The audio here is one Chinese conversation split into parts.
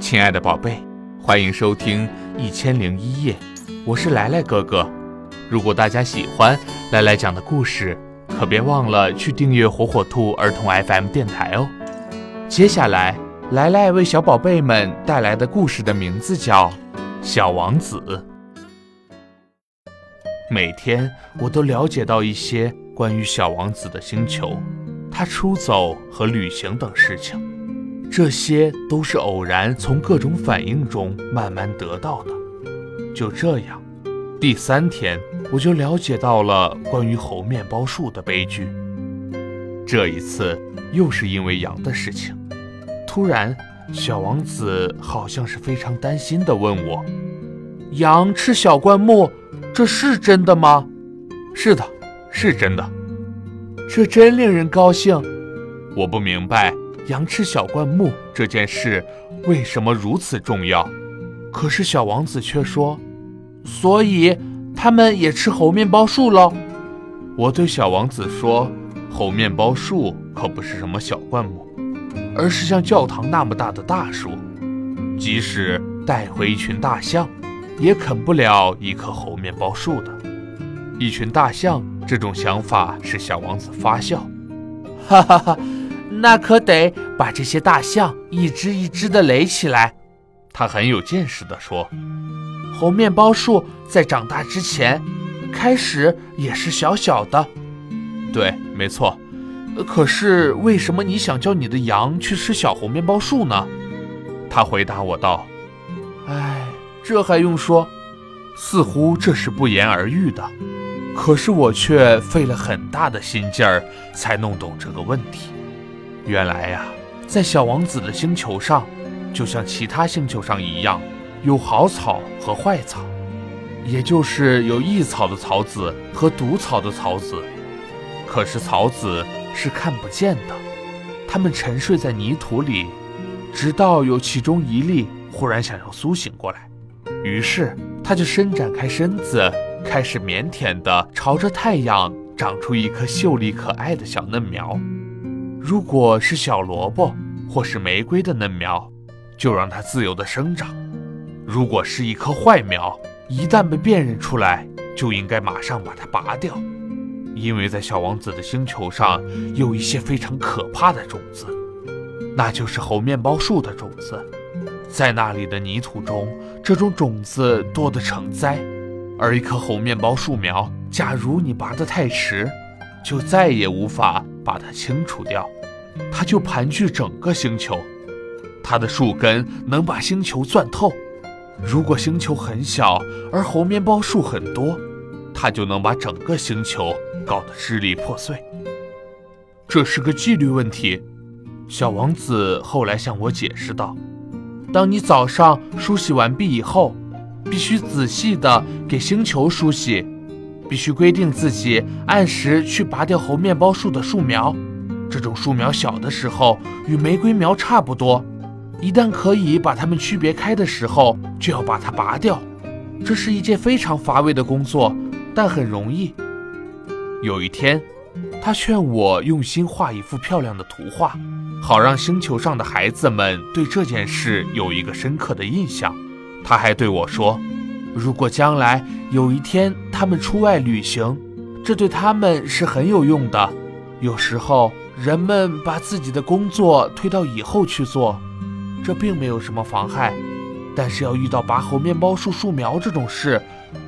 亲爱的宝贝，欢迎收听《一千零一夜》，我是来来哥哥。如果大家喜欢来来讲的故事，可别忘了去订阅火火兔儿童 FM 电台哦。接下来，来来为小宝贝们带来的故事的名字叫《小王子》。每天我都了解到一些关于小王子的星球。他出走和旅行等事情，这些都是偶然从各种反应中慢慢得到的。就这样，第三天我就了解到了关于猴面包树的悲剧。这一次又是因为羊的事情。突然，小王子好像是非常担心地问我：“羊吃小灌木，这是真的吗？”“是的，是真的。”这真令人高兴。我不明白羊吃小灌木这件事为什么如此重要，可是小王子却说：“所以他们也吃猴面包树喽。”我对小王子说：“猴面包树可不是什么小灌木，而是像教堂那么大的大树，即使带回一群大象，也啃不了一棵猴面包树的。一群大象。”这种想法使小王子发笑，哈哈哈！那可得把这些大象一只一只的垒起来。他很有见识地说：“猴面包树在长大之前，开始也是小小的。”对，没错。可是为什么你想叫你的羊去吃小猴面包树呢？他回答我道：“哎，这还用说？似乎这是不言而喻的。”可是我却费了很大的心劲儿才弄懂这个问题。原来呀，在小王子的星球上，就像其他星球上一样，有好草和坏草，也就是有益草的草籽和毒草的草籽。可是草籽是看不见的，它们沉睡在泥土里，直到有其中一粒忽然想要苏醒过来，于是它就伸展开身子。开始腼腆地朝着太阳长出一颗秀丽可爱的小嫩苗。如果是小萝卜或是玫瑰的嫩苗，就让它自由地生长；如果是一棵坏苗，一旦被辨认出来，就应该马上把它拔掉。因为在小王子的星球上有一些非常可怕的种子，那就是猴面包树的种子。在那里的泥土中，这种种子多得成灾。而一棵猴面包树苗，假如你拔得太迟，就再也无法把它清除掉，它就盘踞整个星球，它的树根能把星球钻透。如果星球很小，而猴面包树很多，它就能把整个星球搞得支离破碎。这是个纪律问题，小王子后来向我解释道：“当你早上梳洗完毕以后。”必须仔细地给星球梳洗，必须规定自己按时去拔掉猴面包树的树苗。这种树苗小的时候与玫瑰苗差不多，一旦可以把它们区别开的时候，就要把它拔掉。这是一件非常乏味的工作，但很容易。有一天，他劝我用心画一幅漂亮的图画，好让星球上的孩子们对这件事有一个深刻的印象。他还对我说：“如果将来有一天他们出外旅行，这对他们是很有用的。有时候人们把自己的工作推到以后去做，这并没有什么妨害。但是要遇到拔猴面包树树苗这种事，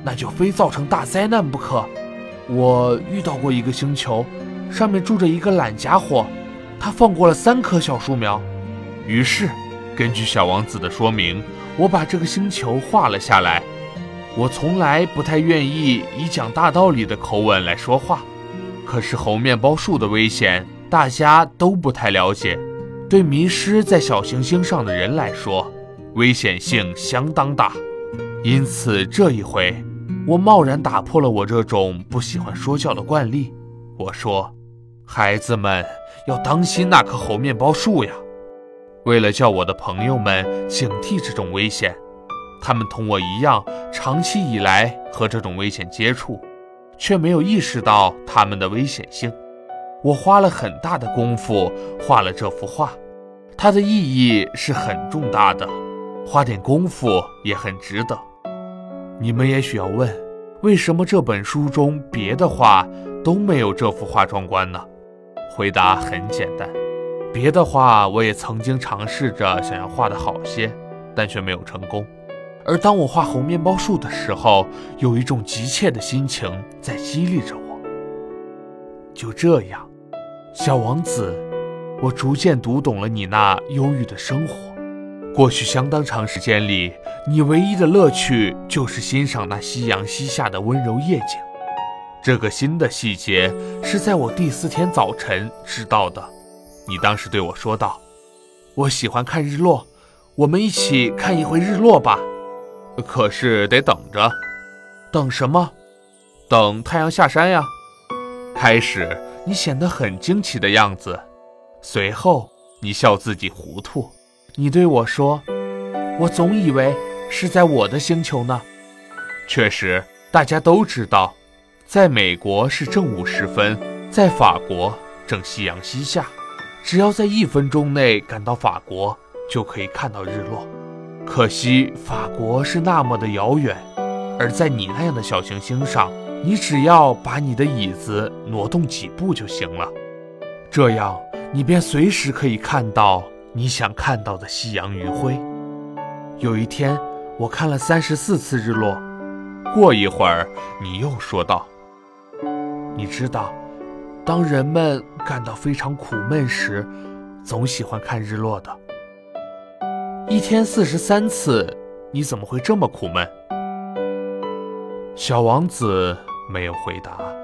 那就非造成大灾难不可。我遇到过一个星球，上面住着一个懒家伙，他放过了三棵小树苗。于是，根据小王子的说明。”我把这个星球画了下来。我从来不太愿意以讲大道理的口吻来说话，可是猴面包树的危险大家都不太了解。对迷失在小行星上的人来说，危险性相当大。因此这一回，我贸然打破了我这种不喜欢说教的惯例。我说：“孩子们要当心那棵猴面包树呀。”为了叫我的朋友们警惕这种危险，他们同我一样，长期以来和这种危险接触，却没有意识到它们的危险性。我花了很大的功夫画了这幅画，它的意义是很重大的。花点功夫也很值得。你们也许要问，为什么这本书中别的画都没有这幅画壮观呢？回答很简单，别的画我也曾经尝试着想要画得好些，但却没有成功。而当我画红面包树的时候，有一种急切的心情在激励着我。就这样，小王子，我逐渐读懂了你那忧郁的生活。过去相当长时间里，你唯一的乐趣就是欣赏那夕阳西下的温柔夜景。这个新的细节是在我第四天早晨知道的。你当时对我说道：“我喜欢看日落，我们一起看一回日落吧。”可是得等着，等什么？等太阳下山呀。开始你显得很惊奇的样子，随后你笑自己糊涂。你对我说：“我总以为是在我的星球呢。”确实，大家都知道，在美国是正午时分，在法国正夕阳西下。只要在一分钟内赶到法国，就可以看到日落。可惜法国是那么的遥远，而在你那样的小行星上，你只要把你的椅子挪动几步就行了，这样你便随时可以看到你想看到的夕阳余晖。有一天，我看了三十四次日落。过一会儿，你又说道：“你知道，当人们感到非常苦闷时，总喜欢看日落的。”一天四十三次，你怎么会这么苦闷？小王子没有回答。